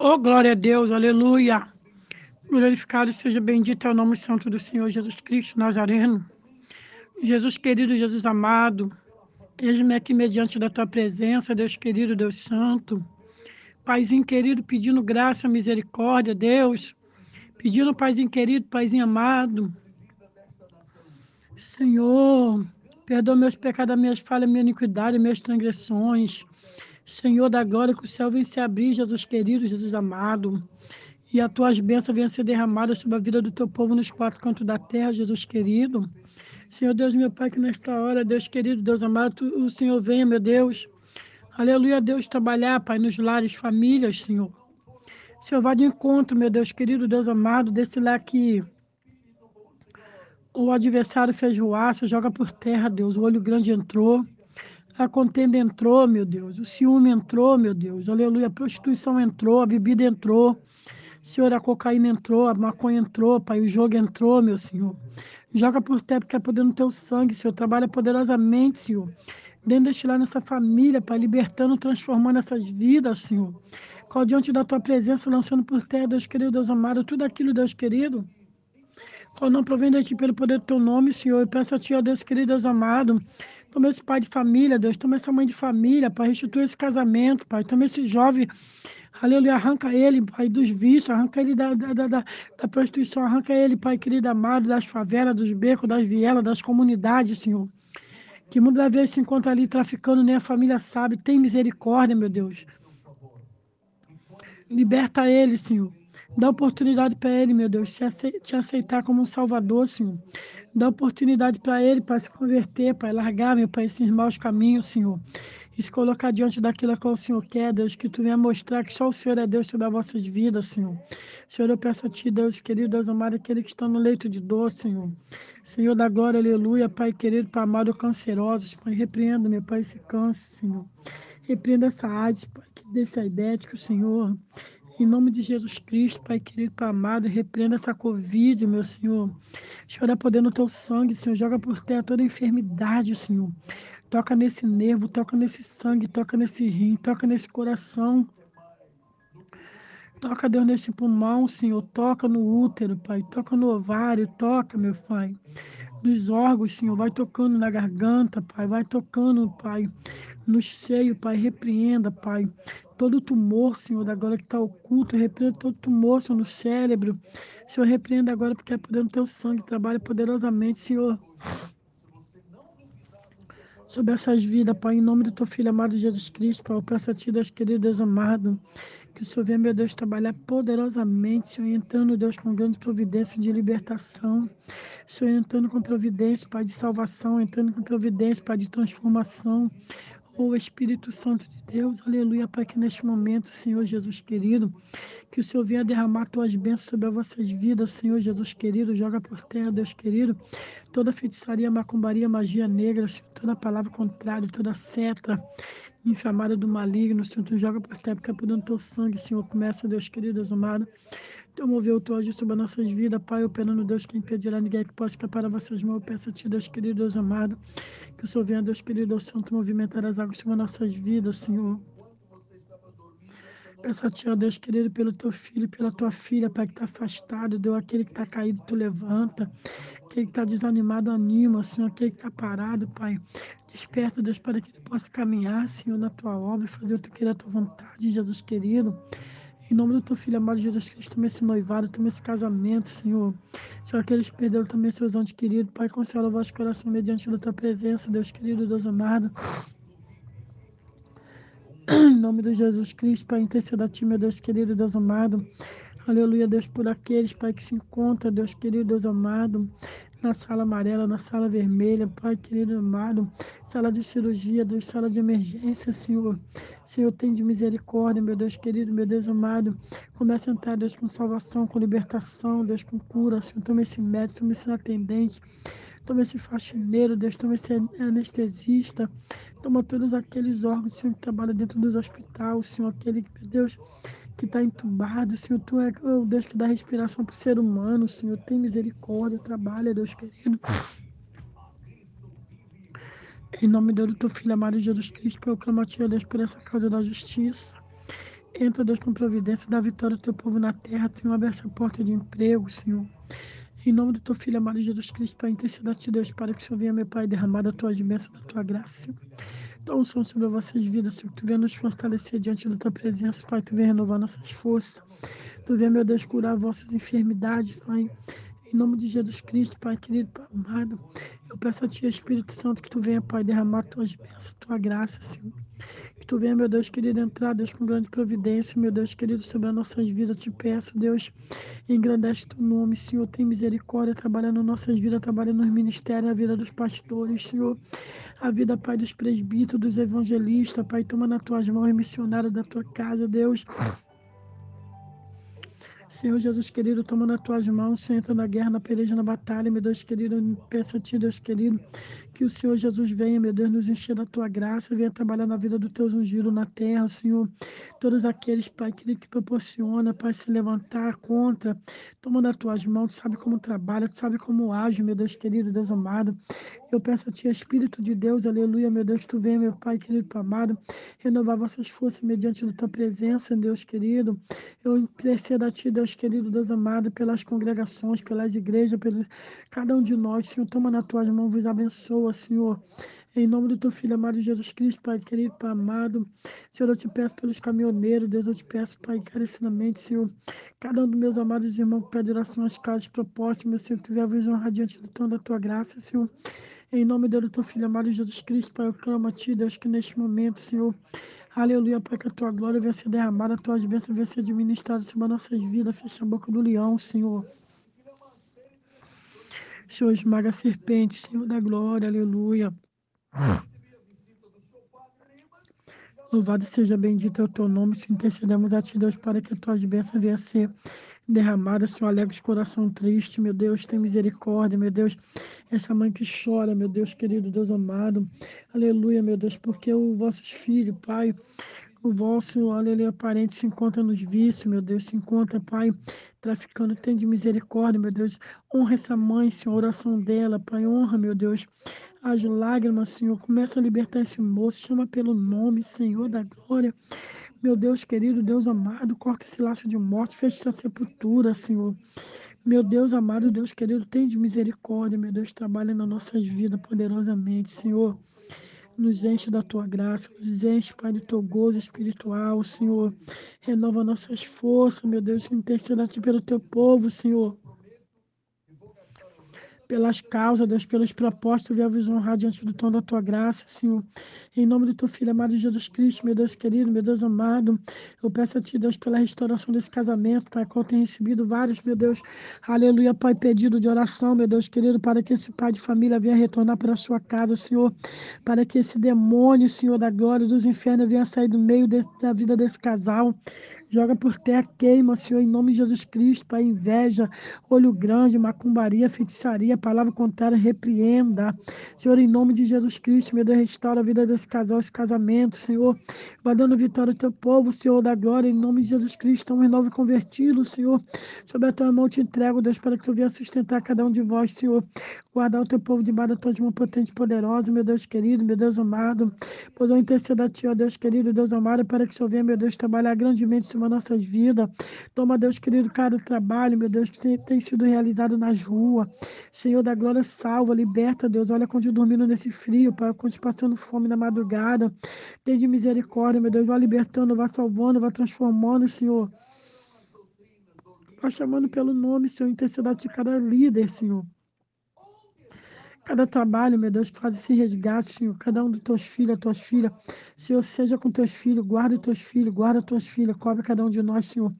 Oh, glória a Deus, aleluia. Glorificado seja bendito é o nome santo do Senhor Jesus Cristo Nazareno. Jesus querido, Jesus amado, eis-me aqui mediante da tua presença, Deus querido, Deus santo. Paizinho querido, pedindo graça, misericórdia, Deus. Pedindo, Paizinho querido, Paizinho amado. Senhor, perdoa meus pecados, minhas falhas, minha iniquidade, minhas transgressões. Senhor da glória, que o céu venha se abrir, Jesus querido, Jesus amado. E as tuas bênçãos venham ser derramadas sobre a vida do teu povo nos quatro cantos da terra, Jesus querido. Senhor Deus, meu Pai, que nesta hora, Deus querido, Deus amado, tu, o Senhor venha, meu Deus. Aleluia, Deus, trabalhar, Pai, nos lares, famílias, Senhor. Senhor, vá de encontro, meu Deus querido, Deus amado, desse lá que o adversário fez voar, joga por terra, Deus. O olho grande entrou. A contenda entrou, meu Deus. O ciúme entrou, meu Deus. Aleluia. A prostituição entrou, a bebida entrou. Senhor, a cocaína entrou, a maconha entrou, Pai. O jogo entrou, meu Senhor. Joga por terra, porque é poder no teu sangue, Senhor. Trabalha poderosamente, Senhor. Dentro deste lá nessa família, Pai, libertando, transformando essas vidas, Senhor. Qual diante da tua presença, lançando por terra, Deus querido, Deus amado, tudo aquilo, Deus querido. Qual não provém de ti pelo poder do teu nome, Senhor. Eu peço a ti, ó Deus querido, Deus amado. Toma esse pai de família, Deus. Toma essa mãe de família, Pai. Restitui esse casamento, Pai. Toma esse jovem. Aleluia. Arranca ele, Pai, dos vícios. Arranca ele da, da, da, da prostituição. Arranca ele, Pai querido amado, das favelas, dos becos, das vielas, das comunidades, Senhor. Que muitas vezes se encontra ali traficando, nem a família sabe. Tem misericórdia, meu Deus. Liberta ele, Senhor. Dá oportunidade para ele, meu Deus, te aceitar como um salvador, Senhor. Dá oportunidade para ele, para se converter, para largar, meu Pai, esses maus caminhos, Senhor. E se colocar diante daquilo que o Senhor quer, Deus, que tu venha mostrar que só o Senhor é Deus sobre as vossas vidas, Senhor. Senhor, eu peço a Ti, Deus querido, Deus amado, aquele que está no leito de dor, Senhor. Senhor da glória, aleluia, Pai querido, Pai amado, cancerosos, Pai, repreenda, meu Pai, esse câncer, Senhor. Repreenda essa AIDS, Pai, que desse a ideia de que o Senhor em nome de Jesus Cristo, Pai querido, Pai amado, repreenda essa Covid, meu Senhor. Chora poder no teu sangue, Senhor. Joga por terra toda enfermidade, Senhor. Toca nesse nervo, toca nesse sangue, toca nesse rim, toca nesse coração. Toca, Deus, nesse pulmão, Senhor. Toca no útero, Pai. Toca no ovário, toca, meu Pai. Nos órgãos, Senhor. Vai tocando na garganta, Pai. Vai tocando, Pai. No seio, Pai. Repreenda, Pai todo tumor, Senhor, da agora que está oculto, repreenda todo tumor, Senhor, no cérebro. Senhor, repreenda agora, porque é poder no teu sangue, trabalha poderosamente, Senhor. Sobre essas vidas, Pai, em nome do teu Filho amado Jesus Cristo, Pai, eu peço a Ti, Deus querido, Deus amado, que o Senhor venha, meu Deus, trabalhar poderosamente, Senhor, entrando, Deus, com grande providência de libertação, Senhor, entrando com providência, Pai, de salvação, entrando com providência, Pai, de transformação, Oh Espírito Santo de Deus, aleluia, Pai, que neste momento, Senhor Jesus querido, que o Senhor venha derramar tuas bênçãos sobre as vossas vidas, Senhor Jesus querido, joga por terra, Deus querido, toda feitiçaria, macumbaria, magia negra, Senhor, toda palavra contrária, toda seta inflamada do maligno, Senhor, tu joga por terra, porque é por dentro do teu sangue, Senhor, começa, Deus querido, Deus amado, mover o teu sobre as nossas vidas, Pai, operando, Deus, que impedirá ninguém que possa escapar das vossas mãos. Eu peço a Ti, Deus querido, Deus amado, que o Senhor venha, Deus querido, Deus Santo, movimentar as águas sobre as nossas vidas, Senhor. Peço a Ti, ó Deus querido, pelo Teu filho, pela Tua filha, Pai, que está afastado, Deus, aquele que está caído, Tu levanta, aquele que está desanimado, anima, Senhor, aquele que está parado, Pai. Desperta, Deus, para que ele possa caminhar, Senhor, na Tua obra fazer o que queira a Tua vontade, Jesus querido. Em nome do teu filho amado Jesus Cristo, toma esse noivado, toma esse casamento, Senhor. Senhor, aqueles que perderam também seus anjos queridos. Pai, consola o vosso coração mediante da tua presença, Deus querido, Deus amado. Em nome de Jesus Cristo, Pai, interceda a ti, meu Deus querido, Deus amado. Aleluia, Deus, por aqueles, Pai, que se encontram, Deus querido, Deus amado, na sala amarela, na sala vermelha, Pai querido amado, sala de cirurgia, Deus, sala de emergência, Senhor. Senhor, tem de misericórdia, meu Deus querido, meu Deus amado. Começa a entrar, Deus, com salvação, com libertação, Deus, com cura, Senhor. Toma esse médico, toma esse atendente, toma esse faxineiro, Deus, toma esse anestesista, toma todos aqueles órgãos, Senhor, que trabalham dentro dos hospitais, Senhor, aquele, meu Deus, que está entubado, Senhor, Tu é o Deus que dá respiração para o ser humano, Senhor, tem misericórdia, trabalha, Deus querido. Em nome do teu Filho amado Jesus Cristo, eu clamo a Ti, Deus, por essa causa da justiça. Entra, Deus, com providência, dá vitória ao teu povo na terra, Senhor, abre essa porta de emprego, Senhor. Em nome do teu filho amado Jesus Cristo, Pai, interceda-te, Deus, para que o Senhor venha, meu Pai, derramar a tua bênçãos, da tua graça. Então, som sobre as vossas vidas, Senhor, que tu venha nos fortalecer diante da tua presença, Pai, tu venha renovar nossas forças. Tu venha, meu Deus, curar vossas enfermidades, Pai. Em nome de Jesus Cristo, Pai querido, Pai amado, eu peço a Ti, Espírito Santo, que Tu venha, Pai, derramar Tuas bênçãos, Tua graça, Senhor. Que Tu venha, meu Deus querido, entrar, Deus, com grande providência, meu Deus querido, sobre as nossas vidas. Eu te peço, Deus, engrandece Teu nome, Senhor, tem misericórdia, trabalhando nossas vidas, trabalhando nos ministérios, na vida dos pastores, Senhor, a vida, Pai, dos presbíteros, dos evangelistas, Pai, toma nas Tuas mãos, missionário da Tua casa, Deus. Senhor Jesus querido, toma nas tuas mãos, Senhor, entra na guerra, na peleja, na batalha, meu Deus querido, peço a ti, Deus querido, que o Senhor Jesus venha, meu Deus, nos encher da tua graça, venha trabalhar na vida do teus ungidos na terra, Senhor. Todos aqueles, Pai querido, que proporciona, Pai, se levantar contra, toma nas tuas mãos, tu sabe como trabalha, tu sabe como age, meu Deus querido, Deus amado. Eu peço a ti, Espírito de Deus, aleluia, meu Deus, tu venha, meu Pai querido, amado, renovar vossas forças mediante a tua presença, Deus querido. Eu intercedo a ti, Deus querido, Deus amado, pelas congregações, pelas igrejas, pelo cada um de nós, Senhor, toma nas tuas mãos, vos abençoa, Senhor. Em nome do teu filho amado Jesus Cristo, Pai querido, Pai amado. Senhor, eu te peço pelos caminhoneiros, Deus, eu te peço, Pai, encarecidamente, Senhor. Cada um dos meus amados irmãos que pede orações, casos, propostas, meu Senhor, que tiver a visão radiante do tom da tua graça, Senhor. Em nome do teu filho amado Jesus Cristo, Pai, eu clamo a ti, Deus, que neste momento, Senhor, Aleluia, Pai, que a tua glória venha ser derramada, a tua bênçãos venha ser administrada sobre as nossas vidas. Fecha a boca do leão, Senhor. Senhor, esmaga a serpente, Senhor da glória, aleluia. Louvado seja bendito é o teu nome, se intercedemos a ti, Deus, para que a tua bênçãos venha ser derramada, Senhor, alegre coração triste, meu Deus, tem misericórdia, meu Deus, essa mãe que chora, meu Deus querido, Deus amado, aleluia, meu Deus, porque os vossos filhos, Pai, o vosso, aleluia, parente se encontra nos vícios, meu Deus, se encontra, Pai, traficando, tem de misericórdia, meu Deus, honra essa mãe, Senhor, oração dela, Pai, honra, meu Deus, as lágrimas, Senhor, começa a libertar esse moço, chama pelo nome, Senhor da glória, meu Deus querido, Deus amado, corta esse laço de morte, fecha essa sepultura, Senhor. Meu Deus amado, Deus querido, tem de misericórdia, meu Deus, trabalha nas nossas vidas poderosamente, Senhor. Nos enche da tua graça, nos enche, Pai, do teu gozo espiritual, Senhor. Renova nossas forças, meu Deus, interceda-te pelo teu povo, Senhor pelas causas, Deus, pelos propósitos, venha vos honrar diante do tom da tua graça, Senhor. Em nome do teu Filho amado Jesus Cristo, meu Deus querido, meu Deus amado, eu peço a ti, Deus, pela restauração desse casamento, Pai, qual tem recebido vários, meu Deus, aleluia, Pai, pedido de oração, meu Deus querido, para que esse pai de família venha retornar para a sua casa, Senhor, para que esse demônio, Senhor, da glória dos infernos venha sair do meio de, da vida desse casal, Joga por terra, queima, Senhor, em nome de Jesus Cristo, Pai, inveja, olho grande, macumbaria, feitiçaria, palavra contrária, repreenda. Senhor, em nome de Jesus Cristo, meu Deus, restaura a vida desse casal, esse casamento, Senhor. Vai dando vitória ao teu povo, Senhor da glória, em nome de Jesus Cristo, um renovo convertido, Senhor. Sobre a tua mão te entrego, Deus, para que tu venha sustentar cada um de vós, Senhor. Guardar o teu povo debaixo da tua mão potente e poderosa, meu Deus querido, meu Deus amado. Pois eu intercedo a ti, ó Deus querido, Deus amado, para que o Senhor venha, meu Deus, trabalhar grandemente sobre nossas vidas. Toma, Deus querido, cada trabalho, meu Deus, que tem, tem sido realizado nas ruas. Senhor da glória, salva, liberta, Deus. Olha quando dormindo nesse frio, Pai, quando passando fome na madrugada. Tem de misericórdia, meu Deus. Vai libertando, vai salvando, vai transformando, Senhor. Vai chamando pelo nome, Senhor, intercedade de cada líder, Senhor cada trabalho, meu Deus, faz esse resgate, Senhor, cada um dos teus filhos, tuas filhas, Senhor, seja com teus filhos, guarda os teus filhos, guarda tuas filhas, cobre cada um de nós, Senhor,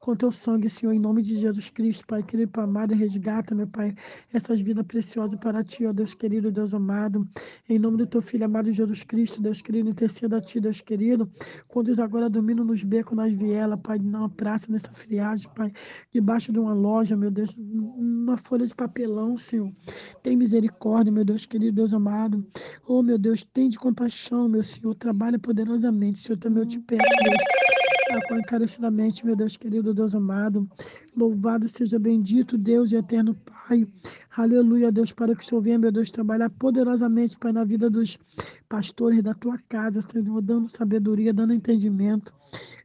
com teu sangue, Senhor, em nome de Jesus Cristo, Pai querido, Pai amado, resgata, meu Pai, essas vidas preciosas para Ti, ó Deus querido, Deus amado, em nome do teu Filho amado Jesus Cristo, Deus querido, interceda a Ti, Deus querido, conduz agora dormindo nos becos, nas vielas, Pai, na praça, nessa friagem, Pai, debaixo de uma loja, meu Deus, uma folha de papelão, Senhor, tem misericórdia, misericórdia, meu Deus querido, Deus amado. Oh, meu Deus, tem de compaixão, meu Senhor. Trabalha poderosamente, Senhor, também eu te peço, Deus. Ah, encarecidamente, meu Deus querido, Deus amado. Louvado seja bendito Deus e eterno Pai. Aleluia, Deus, para que o Senhor venha, meu Deus, trabalhar poderosamente, Pai, na vida dos pastores da tua casa, Senhor, dando sabedoria, dando entendimento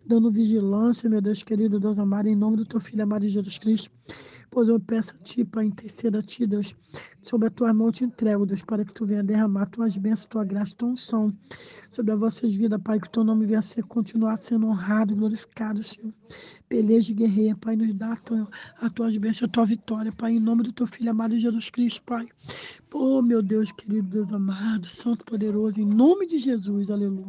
dando vigilância, meu Deus querido, Deus amado, em nome do teu filho amado Jesus Cristo. Pois eu peço a ti, Pai, interceda a ti, Deus, sobre a tua mão te entrego, Deus, para que tu venha derramar tuas bênçãos, tua graça, tua unção sobre as vossas vidas, Pai, que o teu nome venha ser, continuar sendo honrado glorificado, Senhor. Peleja e guerreia, Pai, nos dá a tua, a tua bênçãos, a tua vitória, Pai, em nome do teu filho amado Jesus Cristo, Pai. Oh, meu Deus querido, Deus amado, Santo poderoso, em nome de Jesus, aleluia.